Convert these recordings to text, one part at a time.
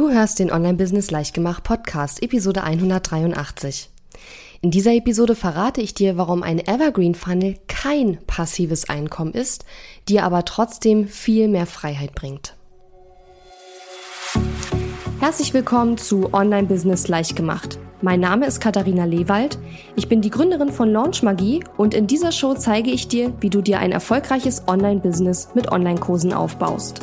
Du hörst den Online-Business Leichtgemacht Podcast, Episode 183. In dieser Episode verrate ich dir, warum ein Evergreen Funnel kein passives Einkommen ist, dir aber trotzdem viel mehr Freiheit bringt. Herzlich willkommen zu Online-Business Leichtgemacht. Mein Name ist Katharina Lewald. Ich bin die Gründerin von Launch Magie und in dieser Show zeige ich dir, wie du dir ein erfolgreiches Online-Business mit Online-Kursen aufbaust.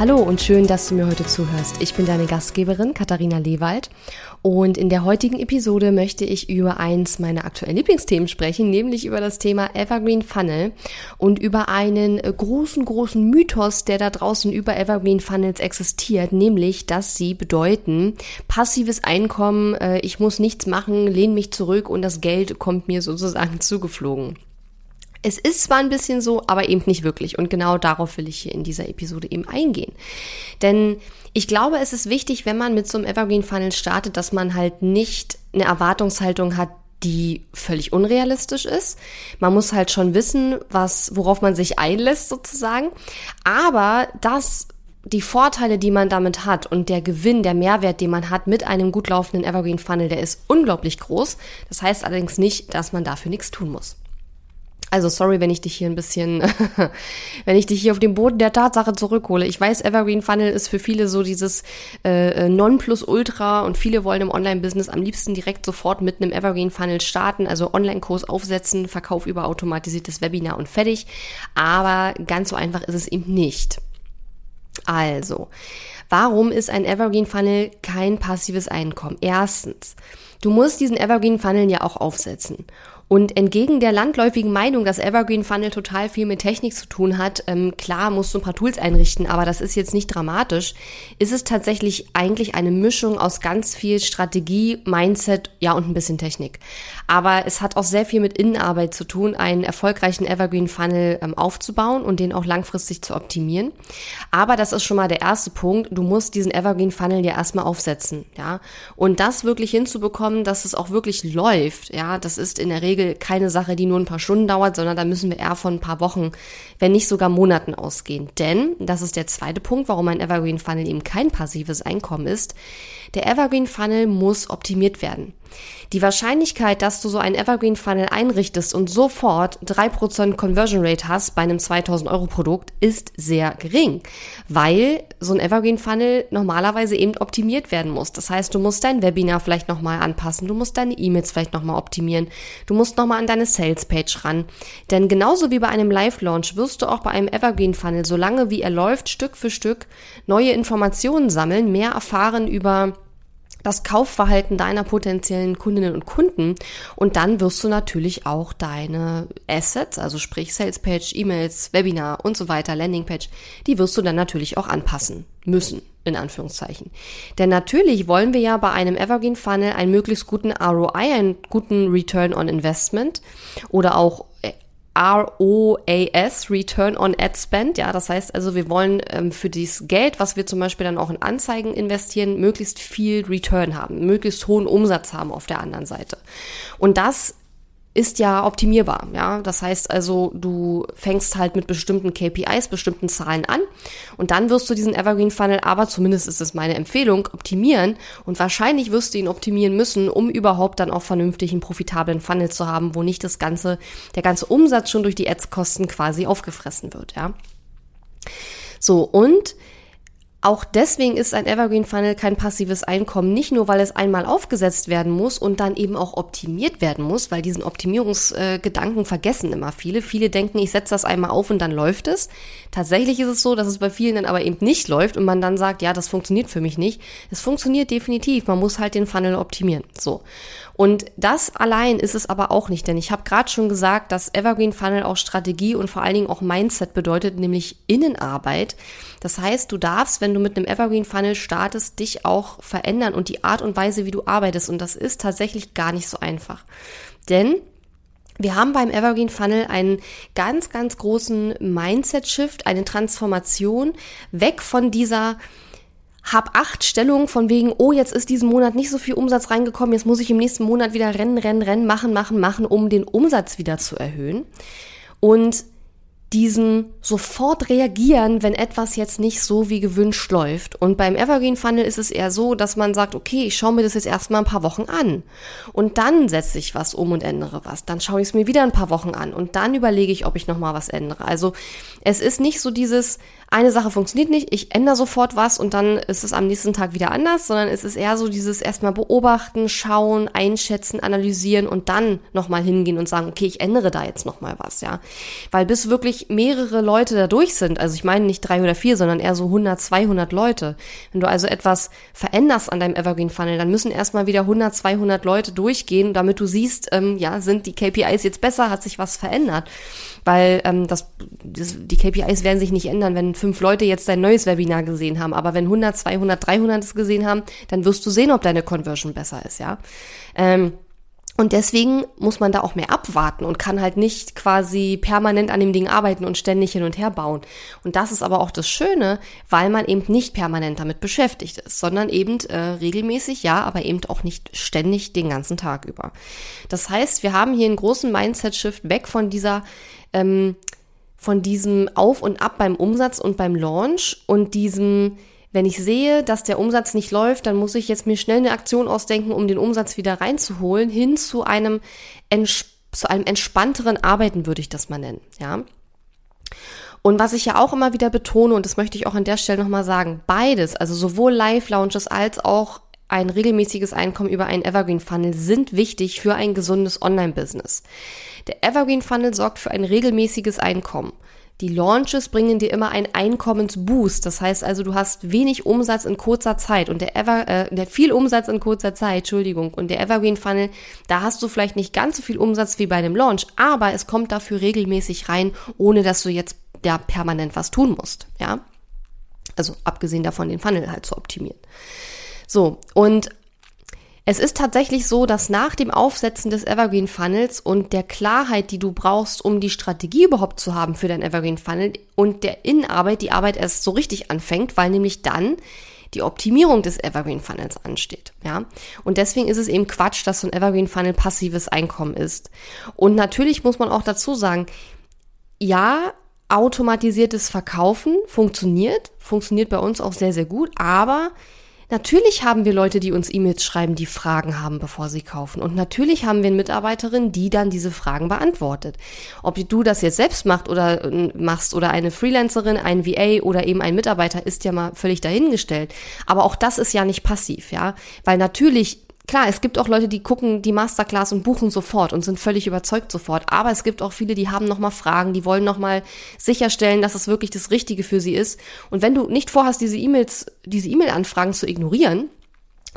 Hallo und schön, dass du mir heute zuhörst. Ich bin deine Gastgeberin Katharina Lewald und in der heutigen Episode möchte ich über eins meiner aktuellen Lieblingsthemen sprechen, nämlich über das Thema Evergreen Funnel und über einen großen, großen Mythos, der da draußen über Evergreen Funnels existiert, nämlich, dass sie bedeuten, passives Einkommen, äh, ich muss nichts machen, lehne mich zurück und das Geld kommt mir sozusagen zugeflogen. Es ist zwar ein bisschen so, aber eben nicht wirklich. Und genau darauf will ich hier in dieser Episode eben eingehen. Denn ich glaube, es ist wichtig, wenn man mit so einem Evergreen Funnel startet, dass man halt nicht eine Erwartungshaltung hat, die völlig unrealistisch ist. Man muss halt schon wissen, was, worauf man sich einlässt sozusagen. Aber das die Vorteile, die man damit hat und der Gewinn, der Mehrwert, den man hat mit einem gut laufenden Evergreen Funnel, der ist unglaublich groß. Das heißt allerdings nicht, dass man dafür nichts tun muss. Also sorry, wenn ich dich hier ein bisschen, wenn ich dich hier auf den Boden der Tatsache zurückhole. Ich weiß, Evergreen Funnel ist für viele so dieses äh, Nonplusultra und viele wollen im Online-Business am liebsten direkt sofort mit einem Evergreen Funnel starten, also Online-Kurs aufsetzen, Verkauf über automatisiertes Webinar und fertig. Aber ganz so einfach ist es eben nicht. Also, warum ist ein Evergreen Funnel kein passives Einkommen? Erstens, du musst diesen Evergreen Funnel ja auch aufsetzen. Und entgegen der landläufigen Meinung, dass Evergreen Funnel total viel mit Technik zu tun hat, ähm, klar musst du ein paar Tools einrichten, aber das ist jetzt nicht dramatisch, ist es tatsächlich eigentlich eine Mischung aus ganz viel Strategie, Mindset, ja und ein bisschen Technik. Aber es hat auch sehr viel mit Innenarbeit zu tun, einen erfolgreichen Evergreen Funnel ähm, aufzubauen und den auch langfristig zu optimieren. Aber das ist schon mal der erste Punkt. Du musst diesen Evergreen Funnel ja erstmal aufsetzen, ja. Und das wirklich hinzubekommen, dass es auch wirklich läuft, ja, das ist in der Regel Regel keine Sache, die nur ein paar Stunden dauert, sondern da müssen wir eher von ein paar Wochen, wenn nicht sogar Monaten ausgehen. Denn, das ist der zweite Punkt, warum ein Evergreen Funnel eben kein passives Einkommen ist, der Evergreen Funnel muss optimiert werden. Die Wahrscheinlichkeit, dass du so einen Evergreen Funnel einrichtest und sofort drei Prozent Conversion Rate hast bei einem 2000 Euro Produkt, ist sehr gering, weil so ein Evergreen Funnel normalerweise eben optimiert werden muss. Das heißt, du musst dein Webinar vielleicht nochmal anpassen, du musst deine E-Mails vielleicht nochmal optimieren, du musst nochmal an deine Sales Page ran. Denn genauso wie bei einem Live Launch wirst du auch bei einem Evergreen Funnel, solange wie er läuft, Stück für Stück neue Informationen sammeln, mehr erfahren über das Kaufverhalten deiner potenziellen Kundinnen und Kunden und dann wirst du natürlich auch deine Assets, also sprich Salespage, E-Mails, Webinar und so weiter, Landingpage, die wirst du dann natürlich auch anpassen müssen, in Anführungszeichen. Denn natürlich wollen wir ja bei einem Evergreen Funnel einen möglichst guten ROI, einen guten Return on Investment oder auch ROAS, Return on Ad Spend. Ja, das heißt also, wir wollen ähm, für dieses Geld, was wir zum Beispiel dann auch in Anzeigen investieren, möglichst viel Return haben, möglichst hohen Umsatz haben auf der anderen Seite. Und das ist ja optimierbar, ja. Das heißt also, du fängst halt mit bestimmten KPIs, bestimmten Zahlen an und dann wirst du diesen Evergreen Funnel, aber zumindest ist es meine Empfehlung, optimieren und wahrscheinlich wirst du ihn optimieren müssen, um überhaupt dann auch vernünftig einen profitablen Funnel zu haben, wo nicht das ganze, der ganze Umsatz schon durch die Ads-Kosten quasi aufgefressen wird, ja. So, und auch deswegen ist ein Evergreen Funnel kein passives Einkommen, nicht nur weil es einmal aufgesetzt werden muss und dann eben auch optimiert werden muss, weil diesen Optimierungsgedanken vergessen immer viele. Viele denken, ich setze das einmal auf und dann läuft es. Tatsächlich ist es so, dass es bei vielen dann aber eben nicht läuft und man dann sagt, ja, das funktioniert für mich nicht. Es funktioniert definitiv, man muss halt den Funnel optimieren. So. Und das allein ist es aber auch nicht, denn ich habe gerade schon gesagt, dass Evergreen Funnel auch Strategie und vor allen Dingen auch Mindset bedeutet, nämlich Innenarbeit. Das heißt, du darfst, wenn du mit einem Evergreen Funnel startest, dich auch verändern und die Art und Weise, wie du arbeitest. Und das ist tatsächlich gar nicht so einfach. Denn wir haben beim Evergreen Funnel einen ganz, ganz großen Mindset-Shift, eine Transformation weg von dieser hab acht Stellungen von wegen, oh, jetzt ist diesen Monat nicht so viel Umsatz reingekommen, jetzt muss ich im nächsten Monat wieder rennen, rennen, rennen, machen, machen, machen, um den Umsatz wieder zu erhöhen. Und diesen sofort reagieren, wenn etwas jetzt nicht so wie gewünscht läuft. Und beim Evergreen Funnel ist es eher so, dass man sagt, okay, ich schaue mir das jetzt erstmal ein paar Wochen an. Und dann setze ich was um und ändere was. Dann schaue ich es mir wieder ein paar Wochen an. Und dann überlege ich, ob ich nochmal was ändere. Also es ist nicht so dieses, eine Sache funktioniert nicht, ich ändere sofort was und dann ist es am nächsten Tag wieder anders, sondern es ist eher so dieses erstmal beobachten, schauen, einschätzen, analysieren und dann nochmal hingehen und sagen, okay, ich ändere da jetzt nochmal was, ja. Weil bis wirklich mehrere Leute da durch sind, also ich meine nicht drei oder vier, sondern eher so 100, 200 Leute. Wenn du also etwas veränderst an deinem Evergreen Funnel, dann müssen erstmal wieder 100, 200 Leute durchgehen, damit du siehst, ähm, ja, sind die KPIs jetzt besser, hat sich was verändert weil ähm, das, das, die KPIs werden sich nicht ändern, wenn fünf Leute jetzt dein neues Webinar gesehen haben. Aber wenn 100, 200, 300 es gesehen haben, dann wirst du sehen, ob deine Conversion besser ist, ja. Ähm, und deswegen muss man da auch mehr abwarten und kann halt nicht quasi permanent an dem Ding arbeiten und ständig hin und her bauen. Und das ist aber auch das Schöne, weil man eben nicht permanent damit beschäftigt ist, sondern eben äh, regelmäßig, ja, aber eben auch nicht ständig den ganzen Tag über. Das heißt, wir haben hier einen großen Mindset-Shift weg von dieser ähm, von diesem Auf und Ab beim Umsatz und beim Launch und diesem, wenn ich sehe, dass der Umsatz nicht läuft, dann muss ich jetzt mir schnell eine Aktion ausdenken, um den Umsatz wieder reinzuholen, hin zu einem, zu einem entspannteren Arbeiten, würde ich das mal nennen, ja. Und was ich ja auch immer wieder betone, und das möchte ich auch an der Stelle nochmal sagen, beides, also sowohl Live-Launches als auch ein regelmäßiges Einkommen über einen Evergreen Funnel sind wichtig für ein gesundes Online-Business. Der Evergreen Funnel sorgt für ein regelmäßiges Einkommen. Die Launches bringen dir immer einen Einkommensboost. Das heißt also, du hast wenig Umsatz in kurzer Zeit und der Ever, äh, der viel Umsatz in kurzer Zeit, Entschuldigung. Und der Evergreen Funnel, da hast du vielleicht nicht ganz so viel Umsatz wie bei einem Launch, aber es kommt dafür regelmäßig rein, ohne dass du jetzt da permanent was tun musst. Ja, also abgesehen davon, den Funnel halt zu optimieren. So und es ist tatsächlich so, dass nach dem Aufsetzen des Evergreen Funnels und der Klarheit, die du brauchst, um die Strategie überhaupt zu haben für dein Evergreen Funnel und der Innenarbeit, die Arbeit erst so richtig anfängt, weil nämlich dann die Optimierung des Evergreen Funnels ansteht, ja. Und deswegen ist es eben Quatsch, dass so ein Evergreen Funnel passives Einkommen ist. Und natürlich muss man auch dazu sagen, ja, automatisiertes Verkaufen funktioniert, funktioniert bei uns auch sehr, sehr gut, aber Natürlich haben wir Leute, die uns E-Mails schreiben, die Fragen haben, bevor sie kaufen. Und natürlich haben wir eine Mitarbeiterin, die dann diese Fragen beantwortet. Ob du das jetzt selbst macht oder äh, machst oder eine Freelancerin, ein VA oder eben ein Mitarbeiter, ist ja mal völlig dahingestellt. Aber auch das ist ja nicht passiv, ja. Weil natürlich Klar, es gibt auch Leute, die gucken die Masterclass und buchen sofort und sind völlig überzeugt sofort. Aber es gibt auch viele, die haben nochmal Fragen, die wollen nochmal sicherstellen, dass es wirklich das Richtige für sie ist. Und wenn du nicht vorhast, diese E-Mails, diese E-Mail-Anfragen zu ignorieren,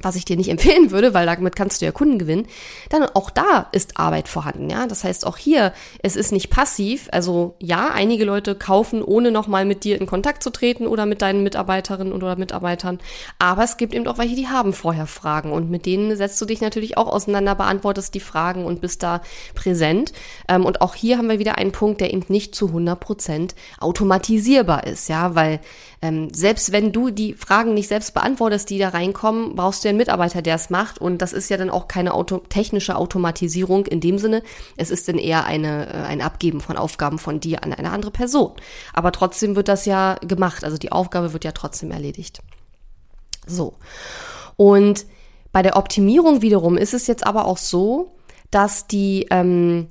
was ich dir nicht empfehlen würde, weil damit kannst du ja Kunden gewinnen, dann auch da ist Arbeit vorhanden, ja. Das heißt auch hier, es ist nicht passiv. Also ja, einige Leute kaufen, ohne nochmal mit dir in Kontakt zu treten oder mit deinen Mitarbeiterinnen oder Mitarbeitern. Aber es gibt eben auch welche, die haben vorher Fragen und mit denen setzt du dich natürlich auch auseinander, beantwortest die Fragen und bist da präsent. Ähm, und auch hier haben wir wieder einen Punkt, der eben nicht zu 100 Prozent automatisierbar ist, ja, weil ähm, selbst wenn du die Fragen nicht selbst beantwortest, die da reinkommen, brauchst du ja einen Mitarbeiter, der es macht. Und das ist ja dann auch keine Auto technische Automatisierung in dem Sinne. Es ist dann eher eine, äh, ein Abgeben von Aufgaben von dir an eine andere Person. Aber trotzdem wird das ja gemacht. Also die Aufgabe wird ja trotzdem erledigt. So. Und bei der Optimierung wiederum ist es jetzt aber auch so, dass die ähm,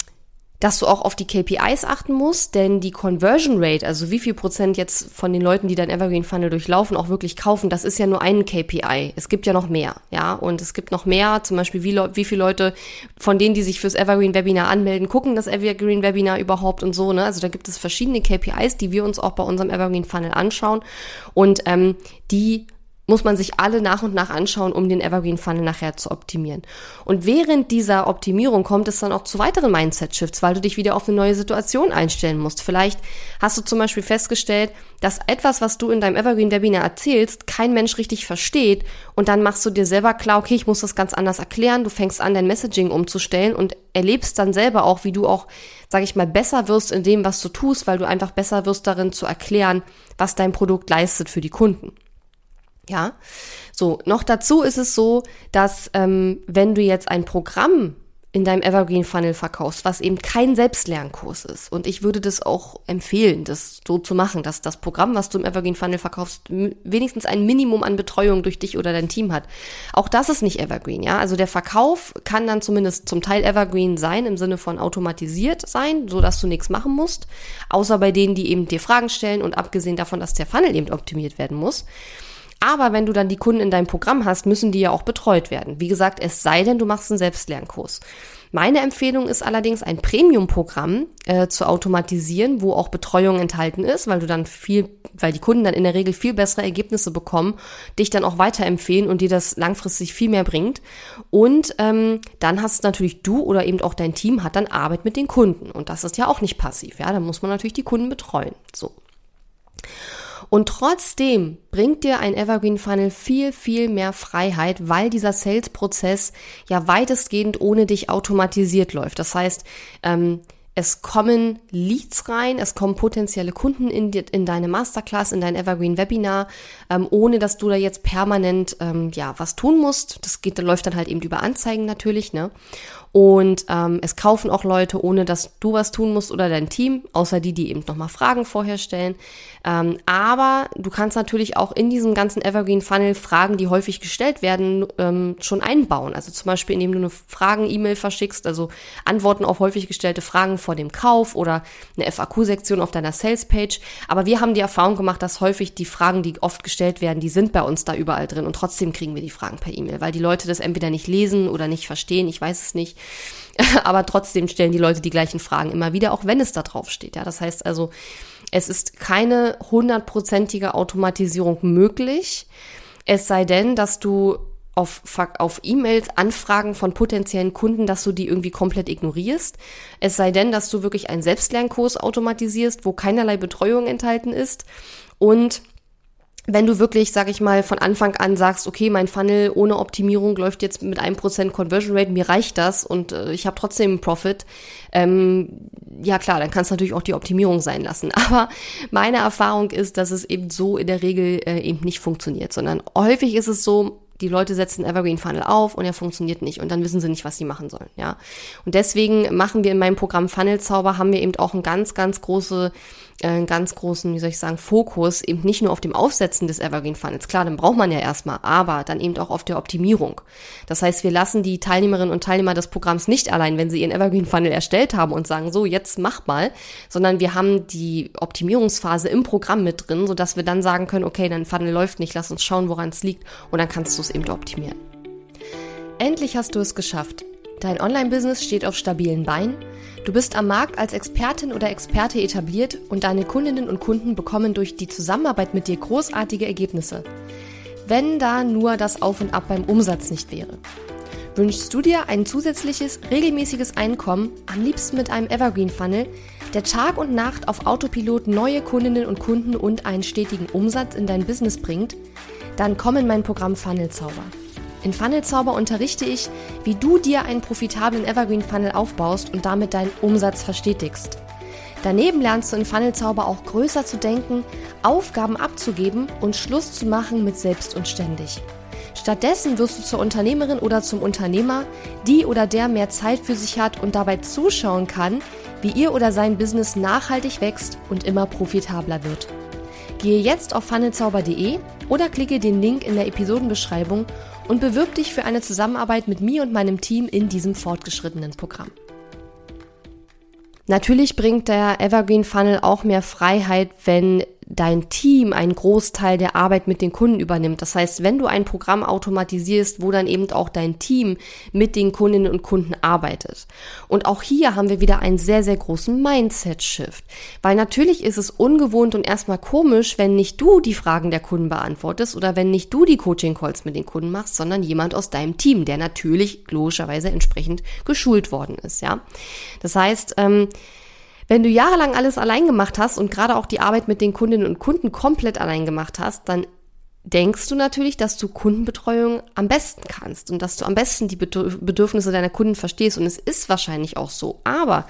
dass du auch auf die KPIs achten musst, denn die Conversion Rate, also wie viel Prozent jetzt von den Leuten, die dein Evergreen Funnel durchlaufen, auch wirklich kaufen, das ist ja nur ein KPI. Es gibt ja noch mehr, ja, und es gibt noch mehr, zum Beispiel wie, wie viele Leute von denen, die sich fürs Evergreen Webinar anmelden, gucken das Evergreen Webinar überhaupt und so, ne? Also da gibt es verschiedene KPIs, die wir uns auch bei unserem Evergreen Funnel anschauen und ähm, die muss man sich alle nach und nach anschauen, um den Evergreen Funnel nachher zu optimieren. Und während dieser Optimierung kommt es dann auch zu weiteren Mindset-Shifts, weil du dich wieder auf eine neue Situation einstellen musst. Vielleicht hast du zum Beispiel festgestellt, dass etwas, was du in deinem Evergreen-Webinar erzählst, kein Mensch richtig versteht und dann machst du dir selber klar, okay, ich muss das ganz anders erklären, du fängst an, dein Messaging umzustellen und erlebst dann selber auch, wie du auch, sage ich mal, besser wirst in dem, was du tust, weil du einfach besser wirst darin zu erklären, was dein Produkt leistet für die Kunden. Ja, so noch dazu ist es so, dass ähm, wenn du jetzt ein Programm in deinem Evergreen Funnel verkaufst, was eben kein Selbstlernkurs ist. Und ich würde das auch empfehlen, das so zu machen, dass das Programm, was du im Evergreen Funnel verkaufst, wenigstens ein Minimum an Betreuung durch dich oder dein Team hat. Auch das ist nicht Evergreen, ja. Also der Verkauf kann dann zumindest zum Teil Evergreen sein, im Sinne von automatisiert sein, so dass du nichts machen musst. Außer bei denen, die eben dir Fragen stellen und abgesehen davon, dass der Funnel eben optimiert werden muss. Aber wenn du dann die Kunden in deinem Programm hast, müssen die ja auch betreut werden. Wie gesagt, es sei denn, du machst einen Selbstlernkurs. Meine Empfehlung ist allerdings, ein Premium-Programm äh, zu automatisieren, wo auch Betreuung enthalten ist, weil du dann viel, weil die Kunden dann in der Regel viel bessere Ergebnisse bekommen, dich dann auch weiterempfehlen und dir das langfristig viel mehr bringt. Und ähm, dann hast natürlich du oder eben auch dein Team hat dann Arbeit mit den Kunden. Und das ist ja auch nicht passiv. Ja, dann muss man natürlich die Kunden betreuen. So. Und trotzdem bringt dir ein Evergreen Funnel viel, viel mehr Freiheit, weil dieser Sales-Prozess ja weitestgehend ohne dich automatisiert läuft. Das heißt, ähm, es kommen Leads rein, es kommen potenzielle Kunden in, die, in deine Masterclass, in dein Evergreen Webinar, ähm, ohne dass du da jetzt permanent ähm, ja was tun musst. Das geht, läuft dann halt eben über Anzeigen natürlich, ne? Und ähm, es kaufen auch Leute, ohne dass du was tun musst oder dein Team, außer die, die eben nochmal Fragen vorher stellen. Ähm, aber du kannst natürlich auch in diesem ganzen Evergreen Funnel Fragen, die häufig gestellt werden, ähm, schon einbauen. Also zum Beispiel, indem du eine Fragen-E-Mail verschickst, also Antworten auf häufig gestellte Fragen vor dem Kauf oder eine FAQ-Sektion auf deiner Sales-Page. Aber wir haben die Erfahrung gemacht, dass häufig die Fragen, die oft gestellt werden, die sind bei uns da überall drin und trotzdem kriegen wir die Fragen per E-Mail, weil die Leute das entweder nicht lesen oder nicht verstehen, ich weiß es nicht. Aber trotzdem stellen die Leute die gleichen Fragen immer wieder, auch wenn es da drauf steht. Ja, das heißt also, es ist keine hundertprozentige Automatisierung möglich. Es sei denn, dass du auf, auf E-Mails, Anfragen von potenziellen Kunden, dass du die irgendwie komplett ignorierst. Es sei denn, dass du wirklich einen Selbstlernkurs automatisierst, wo keinerlei Betreuung enthalten ist. Und wenn du wirklich, sag ich mal, von Anfang an sagst, okay, mein Funnel ohne Optimierung läuft jetzt mit einem Prozent Conversion Rate, mir reicht das und äh, ich habe trotzdem einen Profit, ähm, ja klar, dann kann es natürlich auch die Optimierung sein lassen. Aber meine Erfahrung ist, dass es eben so in der Regel äh, eben nicht funktioniert, sondern häufig ist es so, die Leute setzen Evergreen Funnel auf und er funktioniert nicht und dann wissen sie nicht, was sie machen sollen, ja. Und deswegen machen wir in meinem Programm Funnel Zauber haben wir eben auch ein ganz, ganz große einen ganz großen, wie soll ich sagen, Fokus eben nicht nur auf dem Aufsetzen des Evergreen Funnels. Klar, dann braucht man ja erstmal, aber dann eben auch auf der Optimierung. Das heißt, wir lassen die Teilnehmerinnen und Teilnehmer des Programms nicht allein, wenn sie ihren Evergreen Funnel erstellt haben und sagen, so, jetzt mach mal, sondern wir haben die Optimierungsphase im Programm mit drin, sodass wir dann sagen können, okay, dein Funnel läuft nicht, lass uns schauen, woran es liegt und dann kannst du es eben optimieren. Endlich hast du es geschafft. Dein Online-Business steht auf stabilen Beinen, du bist am Markt als Expertin oder Experte etabliert und deine Kundinnen und Kunden bekommen durch die Zusammenarbeit mit dir großartige Ergebnisse. Wenn da nur das Auf und Ab beim Umsatz nicht wäre. Wünschst du dir ein zusätzliches, regelmäßiges Einkommen, am liebsten mit einem Evergreen Funnel, der Tag und Nacht auf Autopilot neue Kundinnen und Kunden und einen stetigen Umsatz in dein Business bringt? Dann komm in mein Programm Funnel Zauber. In Funnelzauber unterrichte ich, wie du dir einen profitablen Evergreen Funnel aufbaust und damit deinen Umsatz verstetigst. Daneben lernst du in Funnelzauber auch größer zu denken, Aufgaben abzugeben und Schluss zu machen mit selbst und ständig. Stattdessen wirst du zur Unternehmerin oder zum Unternehmer, die oder der mehr Zeit für sich hat und dabei zuschauen kann, wie ihr oder sein Business nachhaltig wächst und immer profitabler wird. Gehe jetzt auf funnelzauber.de oder klicke den Link in der Episodenbeschreibung und bewirb dich für eine Zusammenarbeit mit mir und meinem Team in diesem fortgeschrittenen Programm. Natürlich bringt der Evergreen Funnel auch mehr Freiheit, wenn dein Team einen Großteil der Arbeit mit den Kunden übernimmt. Das heißt, wenn du ein Programm automatisierst, wo dann eben auch dein Team mit den Kundinnen und Kunden arbeitet. Und auch hier haben wir wieder einen sehr, sehr großen Mindset-Shift. Weil natürlich ist es ungewohnt und erstmal komisch, wenn nicht du die Fragen der Kunden beantwortest oder wenn nicht du die Coaching-Calls mit den Kunden machst, sondern jemand aus deinem Team, der natürlich logischerweise entsprechend geschult worden ist, ja. Das heißt, ähm, wenn du jahrelang alles allein gemacht hast und gerade auch die Arbeit mit den Kundinnen und Kunden komplett allein gemacht hast, dann denkst du natürlich, dass du Kundenbetreuung am besten kannst und dass du am besten die Bedürfnisse deiner Kunden verstehst. Und es ist wahrscheinlich auch so. Aber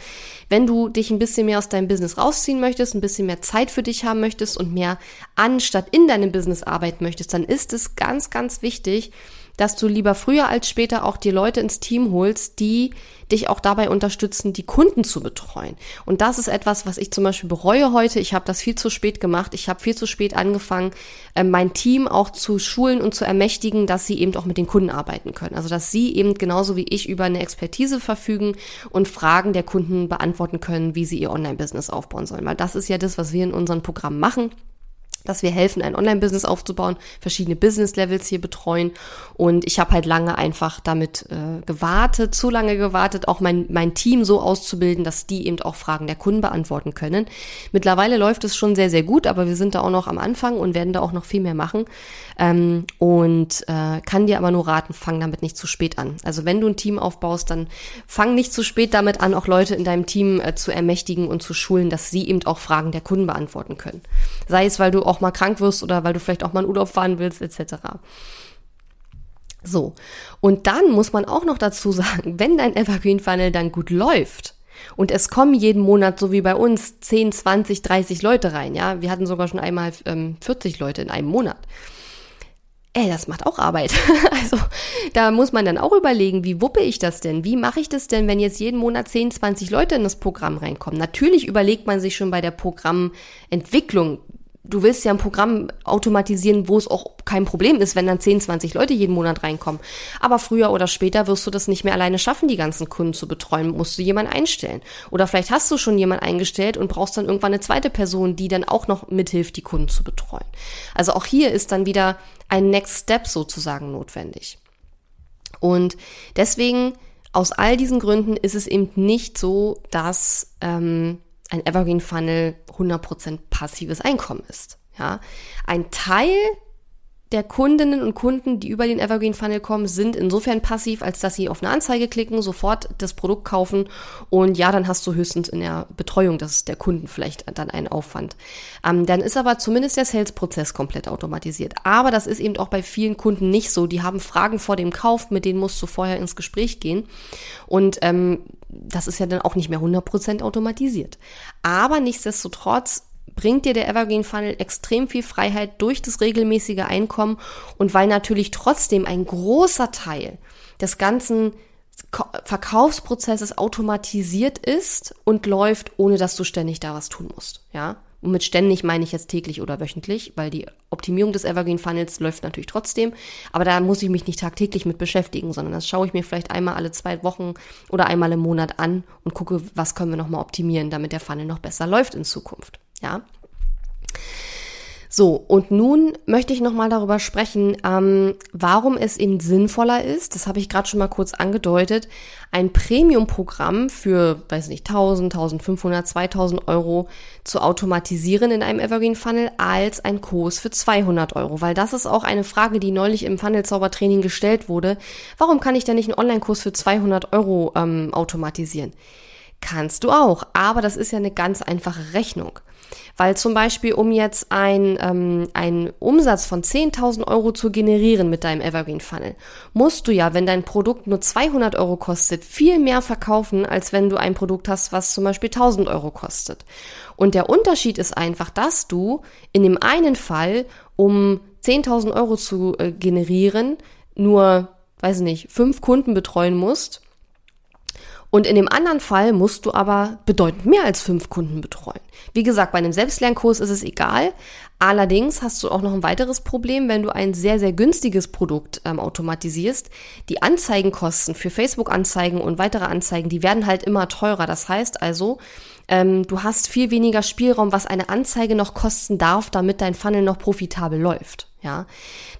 wenn du dich ein bisschen mehr aus deinem Business rausziehen möchtest, ein bisschen mehr Zeit für dich haben möchtest und mehr anstatt in deinem Business arbeiten möchtest, dann ist es ganz, ganz wichtig, dass du lieber früher als später auch die Leute ins Team holst, die dich auch dabei unterstützen, die Kunden zu betreuen. Und das ist etwas, was ich zum Beispiel bereue heute. Ich habe das viel zu spät gemacht. Ich habe viel zu spät angefangen, äh, mein Team auch zu schulen und zu ermächtigen, dass sie eben auch mit den Kunden arbeiten können. Also dass sie eben genauso wie ich über eine Expertise verfügen und Fragen der Kunden beantworten können, wie sie ihr Online-Business aufbauen sollen. Weil das ist ja das, was wir in unseren Programmen machen dass wir helfen, ein Online-Business aufzubauen, verschiedene Business-Levels hier betreuen. Und ich habe halt lange einfach damit äh, gewartet, zu lange gewartet, auch mein, mein Team so auszubilden, dass die eben auch Fragen der Kunden beantworten können. Mittlerweile läuft es schon sehr, sehr gut, aber wir sind da auch noch am Anfang und werden da auch noch viel mehr machen. Ähm, und äh, kann dir aber nur raten, fang damit nicht zu spät an. Also wenn du ein Team aufbaust, dann fang nicht zu spät damit an, auch Leute in deinem Team äh, zu ermächtigen und zu schulen, dass sie eben auch Fragen der Kunden beantworten können. Sei es, weil du auch mal krank wirst oder weil du vielleicht auch mal in Urlaub fahren willst, etc. So. Und dann muss man auch noch dazu sagen, wenn dein Evergreen Funnel dann gut läuft, und es kommen jeden Monat, so wie bei uns, 10, 20, 30 Leute rein. Ja, wir hatten sogar schon einmal ähm, 40 Leute in einem Monat ey, das macht auch Arbeit. also da muss man dann auch überlegen, wie wuppe ich das denn? Wie mache ich das denn, wenn jetzt jeden Monat 10, 20 Leute in das Programm reinkommen? Natürlich überlegt man sich schon bei der Programmentwicklung, du willst ja ein Programm automatisieren, wo es auch kein Problem ist, wenn dann 10, 20 Leute jeden Monat reinkommen. Aber früher oder später wirst du das nicht mehr alleine schaffen, die ganzen Kunden zu betreuen, musst du jemanden einstellen. Oder vielleicht hast du schon jemanden eingestellt und brauchst dann irgendwann eine zweite Person, die dann auch noch mithilft, die Kunden zu betreuen. Also auch hier ist dann wieder ein Next Step sozusagen notwendig. Und deswegen, aus all diesen Gründen ist es eben nicht so, dass ähm, ein Evergreen Funnel 100% passives Einkommen ist. Ja, ein Teil der Kundinnen und Kunden, die über den Evergreen Funnel kommen, sind insofern passiv, als dass sie auf eine Anzeige klicken, sofort das Produkt kaufen und ja, dann hast du höchstens in der Betreuung des, der Kunden vielleicht dann einen Aufwand. Ähm, dann ist aber zumindest der Sales-Prozess komplett automatisiert. Aber das ist eben auch bei vielen Kunden nicht so. Die haben Fragen vor dem Kauf, mit denen musst du vorher ins Gespräch gehen und ähm, das ist ja dann auch nicht mehr 100% automatisiert. Aber nichtsdestotrotz bringt dir der Evergreen Funnel extrem viel Freiheit durch das regelmäßige Einkommen und weil natürlich trotzdem ein großer Teil des ganzen Verkaufsprozesses automatisiert ist und läuft, ohne dass du ständig da was tun musst, ja. Und mit ständig meine ich jetzt täglich oder wöchentlich, weil die Optimierung des Evergreen Funnels läuft natürlich trotzdem. Aber da muss ich mich nicht tagtäglich mit beschäftigen, sondern das schaue ich mir vielleicht einmal alle zwei Wochen oder einmal im Monat an und gucke, was können wir nochmal optimieren, damit der Funnel noch besser läuft in Zukunft. Ja. So, und nun möchte ich nochmal darüber sprechen, ähm, warum es eben sinnvoller ist, das habe ich gerade schon mal kurz angedeutet, ein Premium-Programm für, weiß nicht, 1000, 1500, 2000 Euro zu automatisieren in einem Evergreen Funnel als ein Kurs für 200 Euro. Weil das ist auch eine Frage, die neulich im Funnel-Zauber-Training gestellt wurde. Warum kann ich denn nicht einen Online-Kurs für 200 Euro ähm, automatisieren? Kannst du auch, aber das ist ja eine ganz einfache Rechnung. Weil zum Beispiel, um jetzt ein, ähm, einen Umsatz von 10.000 Euro zu generieren mit deinem Evergreen Funnel, musst du ja, wenn dein Produkt nur 200 Euro kostet, viel mehr verkaufen, als wenn du ein Produkt hast, was zum Beispiel 1.000 Euro kostet. Und der Unterschied ist einfach, dass du in dem einen Fall, um 10.000 Euro zu äh, generieren, nur, weiß nicht, fünf Kunden betreuen musst und in dem anderen Fall musst du aber bedeutend mehr als fünf Kunden betreuen. Wie gesagt, bei einem Selbstlernkurs ist es egal, Allerdings hast du auch noch ein weiteres Problem, wenn du ein sehr, sehr günstiges Produkt ähm, automatisierst. Die Anzeigenkosten für Facebook-Anzeigen und weitere Anzeigen, die werden halt immer teurer. Das heißt also, ähm, du hast viel weniger Spielraum, was eine Anzeige noch kosten darf, damit dein Funnel noch profitabel läuft. Ja,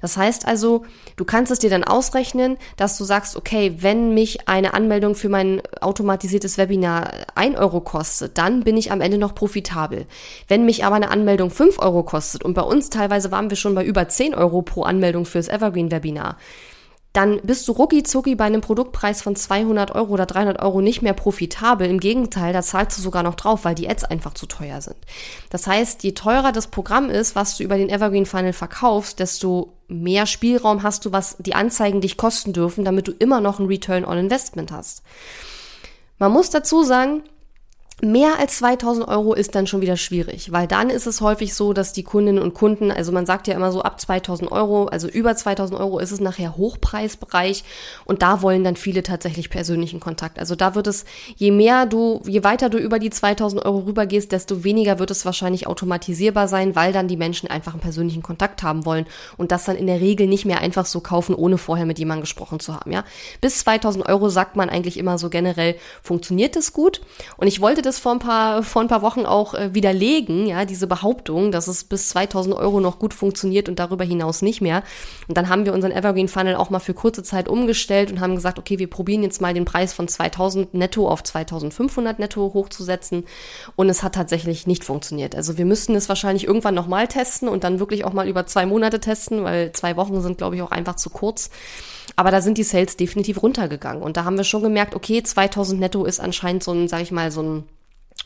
das heißt also, du kannst es dir dann ausrechnen, dass du sagst, okay, wenn mich eine Anmeldung für mein automatisiertes Webinar ein Euro kostet, dann bin ich am Ende noch profitabel. Wenn mich aber eine Anmeldung fünf Euro kostet und bei uns teilweise waren wir schon bei über zehn Euro pro Anmeldung fürs Evergreen Webinar, dann bist du rucki zucki bei einem Produktpreis von 200 Euro oder 300 Euro nicht mehr profitabel. Im Gegenteil, da zahlst du sogar noch drauf, weil die Ads einfach zu teuer sind. Das heißt, je teurer das Programm ist, was du über den Evergreen Funnel verkaufst, desto mehr Spielraum hast du, was die Anzeigen dich kosten dürfen, damit du immer noch ein Return on Investment hast. Man muss dazu sagen, Mehr als 2000 Euro ist dann schon wieder schwierig, weil dann ist es häufig so, dass die Kundinnen und Kunden, also man sagt ja immer so ab 2000 Euro, also über 2000 Euro ist es nachher Hochpreisbereich und da wollen dann viele tatsächlich persönlichen Kontakt. Also da wird es, je mehr du, je weiter du über die 2000 Euro rübergehst, desto weniger wird es wahrscheinlich automatisierbar sein, weil dann die Menschen einfach einen persönlichen Kontakt haben wollen und das dann in der Regel nicht mehr einfach so kaufen, ohne vorher mit jemandem gesprochen zu haben, ja. Bis 2000 Euro sagt man eigentlich immer so generell, funktioniert es gut und ich wollte das das vor ein paar, vor ein paar Wochen auch äh, widerlegen, ja, diese Behauptung, dass es bis 2000 Euro noch gut funktioniert und darüber hinaus nicht mehr. Und dann haben wir unseren Evergreen Funnel auch mal für kurze Zeit umgestellt und haben gesagt, okay, wir probieren jetzt mal den Preis von 2000 netto auf 2500 netto hochzusetzen. Und es hat tatsächlich nicht funktioniert. Also wir müssten es wahrscheinlich irgendwann nochmal testen und dann wirklich auch mal über zwei Monate testen, weil zwei Wochen sind, glaube ich, auch einfach zu kurz. Aber da sind die Sales definitiv runtergegangen. Und da haben wir schon gemerkt, okay, 2000 netto ist anscheinend so ein, sag ich mal, so ein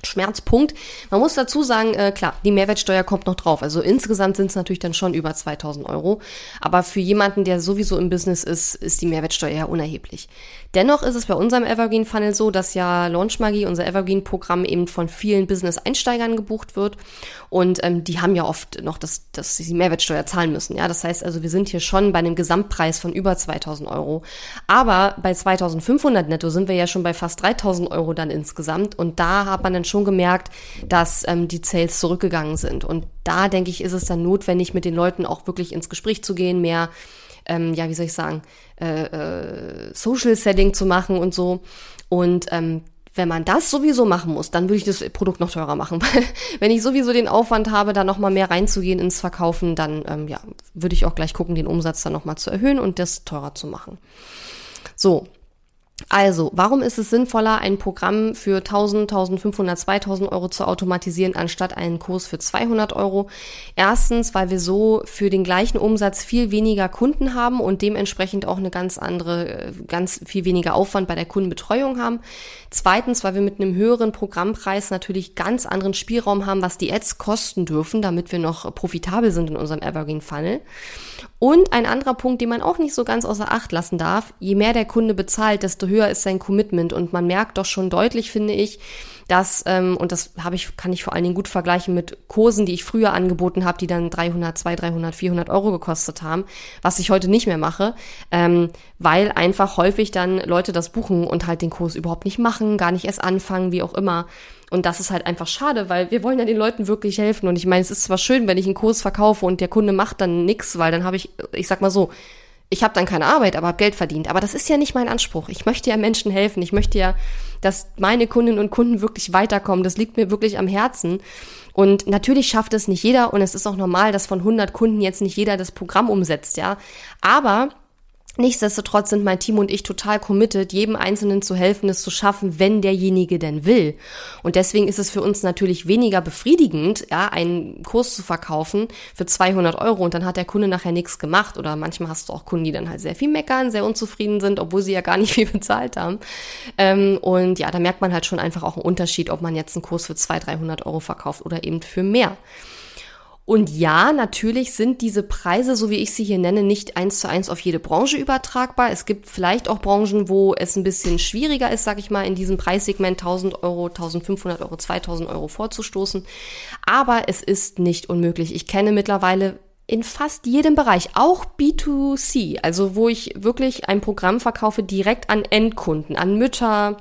Schmerzpunkt. Man muss dazu sagen, äh, klar, die Mehrwertsteuer kommt noch drauf. Also insgesamt sind es natürlich dann schon über 2000 Euro. Aber für jemanden, der sowieso im Business ist, ist die Mehrwertsteuer ja unerheblich. Dennoch ist es bei unserem Evergreen Funnel so, dass ja Launchmagie, unser Evergreen Programm eben von vielen Business-Einsteigern gebucht wird. Und ähm, die haben ja oft noch, das, dass sie Mehrwertsteuer zahlen müssen. Ja, das heißt also, wir sind hier schon bei einem Gesamtpreis von über 2000 Euro. Aber bei 2500 netto sind wir ja schon bei fast 3000 Euro dann insgesamt. Und da hat man dann schon gemerkt, dass ähm, die Sales zurückgegangen sind. Und da denke ich, ist es dann notwendig, mit den Leuten auch wirklich ins Gespräch zu gehen, mehr ähm, ja, wie soll ich sagen, äh, äh, Social Setting zu machen und so. Und ähm, wenn man das sowieso machen muss, dann würde ich das Produkt noch teurer machen. Wenn ich sowieso den Aufwand habe, da nochmal mehr reinzugehen ins Verkaufen, dann ähm, ja, würde ich auch gleich gucken, den Umsatz dann nochmal zu erhöhen und das teurer zu machen. So, also, warum ist es sinnvoller, ein Programm für 1000, 1500, 2000 Euro zu automatisieren, anstatt einen Kurs für 200 Euro? Erstens, weil wir so für den gleichen Umsatz viel weniger Kunden haben und dementsprechend auch eine ganz andere, äh, ganz viel weniger Aufwand bei der Kundenbetreuung haben. Zweitens, weil wir mit einem höheren Programmpreis natürlich ganz anderen Spielraum haben, was die Ads kosten dürfen, damit wir noch profitabel sind in unserem Evergreen Funnel. Und ein anderer Punkt, den man auch nicht so ganz außer Acht lassen darf, je mehr der Kunde bezahlt, desto höher ist sein Commitment. Und man merkt doch schon deutlich, finde ich, dass, ähm, und das habe ich, kann ich vor allen Dingen gut vergleichen mit Kursen, die ich früher angeboten habe, die dann 300, 200, 300, 400 Euro gekostet haben, was ich heute nicht mehr mache, ähm, weil einfach häufig dann Leute das buchen und halt den Kurs überhaupt nicht machen, gar nicht erst anfangen, wie auch immer. Und das ist halt einfach schade, weil wir wollen ja den Leuten wirklich helfen. Und ich meine, es ist zwar schön, wenn ich einen Kurs verkaufe und der Kunde macht dann nichts, weil dann habe ich, ich sag mal so, ich habe dann keine Arbeit, aber habe Geld verdient. Aber das ist ja nicht mein Anspruch. Ich möchte ja Menschen helfen. Ich möchte ja, dass meine Kundinnen und Kunden wirklich weiterkommen. Das liegt mir wirklich am Herzen. Und natürlich schafft es nicht jeder und es ist auch normal, dass von 100 Kunden jetzt nicht jeder das Programm umsetzt, ja. Aber Nichtsdestotrotz sind mein Team und ich total committed, jedem Einzelnen zu helfen, es zu schaffen, wenn derjenige denn will. Und deswegen ist es für uns natürlich weniger befriedigend, ja, einen Kurs zu verkaufen für 200 Euro und dann hat der Kunde nachher nichts gemacht. Oder manchmal hast du auch Kunden, die dann halt sehr viel meckern, sehr unzufrieden sind, obwohl sie ja gar nicht viel bezahlt haben. Ähm, und ja, da merkt man halt schon einfach auch einen Unterschied, ob man jetzt einen Kurs für 200, 300 Euro verkauft oder eben für mehr. Und ja, natürlich sind diese Preise, so wie ich sie hier nenne, nicht eins zu eins auf jede Branche übertragbar. Es gibt vielleicht auch Branchen, wo es ein bisschen schwieriger ist, sag ich mal, in diesem Preissegment 1000 Euro, 1500 Euro, 2000 Euro vorzustoßen. Aber es ist nicht unmöglich. Ich kenne mittlerweile in fast jedem Bereich, auch B2C, also wo ich wirklich ein Programm verkaufe direkt an Endkunden, an Mütter,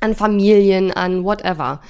an Familien, an whatever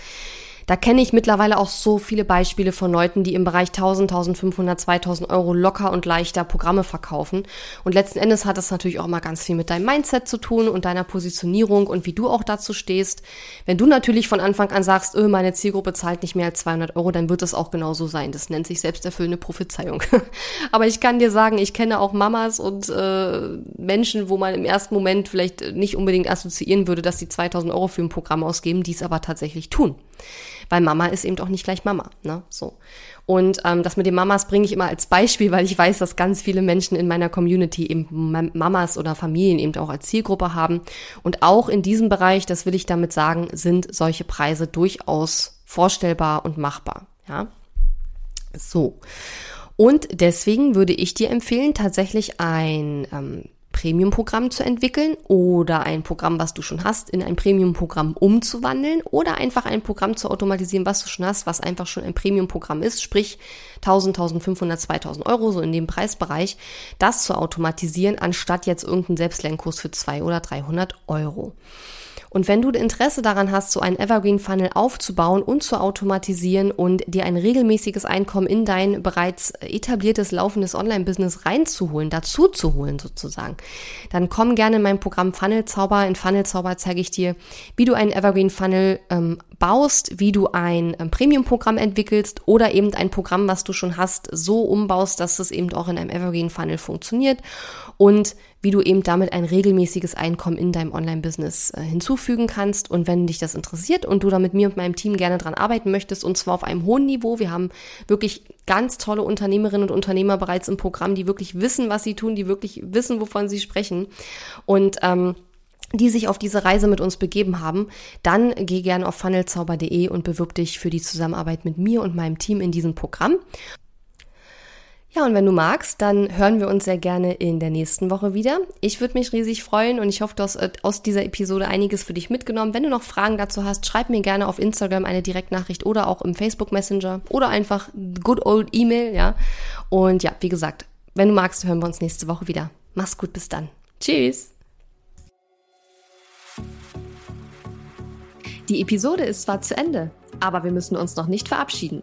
Da kenne ich mittlerweile auch so viele Beispiele von Leuten, die im Bereich 1000, 1500, 2000 Euro locker und leichter Programme verkaufen. Und letzten Endes hat das natürlich auch mal ganz viel mit deinem Mindset zu tun und deiner Positionierung und wie du auch dazu stehst. Wenn du natürlich von Anfang an sagst, öh, meine Zielgruppe zahlt nicht mehr als 200 Euro, dann wird es auch genauso sein. Das nennt sich selbsterfüllende Prophezeiung. Aber ich kann dir sagen, ich kenne auch Mamas und äh, Menschen, wo man im ersten Moment vielleicht nicht unbedingt assoziieren würde, dass sie 2000 Euro für ein Programm ausgeben, die es aber tatsächlich tun. Weil Mama ist eben auch nicht gleich Mama. Ne? So. Und ähm, das mit den Mamas bringe ich immer als Beispiel, weil ich weiß, dass ganz viele Menschen in meiner Community eben Mamas oder Familien eben auch als Zielgruppe haben. Und auch in diesem Bereich, das will ich damit sagen, sind solche Preise durchaus vorstellbar und machbar. Ja. So. Und deswegen würde ich dir empfehlen, tatsächlich ein ähm, Premium-Programm zu entwickeln oder ein Programm, was du schon hast, in ein Premium-Programm umzuwandeln oder einfach ein Programm zu automatisieren, was du schon hast, was einfach schon ein Premium-Programm ist, sprich 1000, 1500, 2000 Euro, so in dem Preisbereich, das zu automatisieren, anstatt jetzt irgendeinen Selbstlernkurs für 200 oder 300 Euro. Und wenn du Interesse daran hast, so einen Evergreen Funnel aufzubauen und zu automatisieren und dir ein regelmäßiges Einkommen in dein bereits etabliertes, laufendes Online-Business reinzuholen, dazu zu holen sozusagen, dann komm gerne in mein Programm Funnel Zauber. In Funnel Zauber zeige ich dir, wie du einen Evergreen Funnel ähm, baust, wie du ein ähm, Premium-Programm entwickelst oder eben ein Programm, was du schon hast, so umbaust, dass es eben auch in einem Evergreen Funnel funktioniert und wie du eben damit ein regelmäßiges Einkommen in deinem Online-Business äh, hinzufügen kannst. Und wenn dich das interessiert und du da mit mir und meinem Team gerne dran arbeiten möchtest, und zwar auf einem hohen Niveau, wir haben wirklich ganz tolle Unternehmerinnen und Unternehmer bereits im Programm, die wirklich wissen, was sie tun, die wirklich wissen, wovon sie sprechen. Und ähm, die sich auf diese Reise mit uns begeben haben, dann geh gerne auf funnelzauber.de und bewirb dich für die Zusammenarbeit mit mir und meinem Team in diesem Programm. Ja, und wenn du magst, dann hören wir uns sehr gerne in der nächsten Woche wieder. Ich würde mich riesig freuen und ich hoffe, du hast äh, aus dieser Episode einiges für dich mitgenommen. Wenn du noch Fragen dazu hast, schreib mir gerne auf Instagram eine Direktnachricht oder auch im Facebook Messenger oder einfach good old E-Mail, ja. Und ja, wie gesagt, wenn du magst, hören wir uns nächste Woche wieder. Mach's gut, bis dann. Tschüss. Die Episode ist zwar zu Ende, aber wir müssen uns noch nicht verabschieden.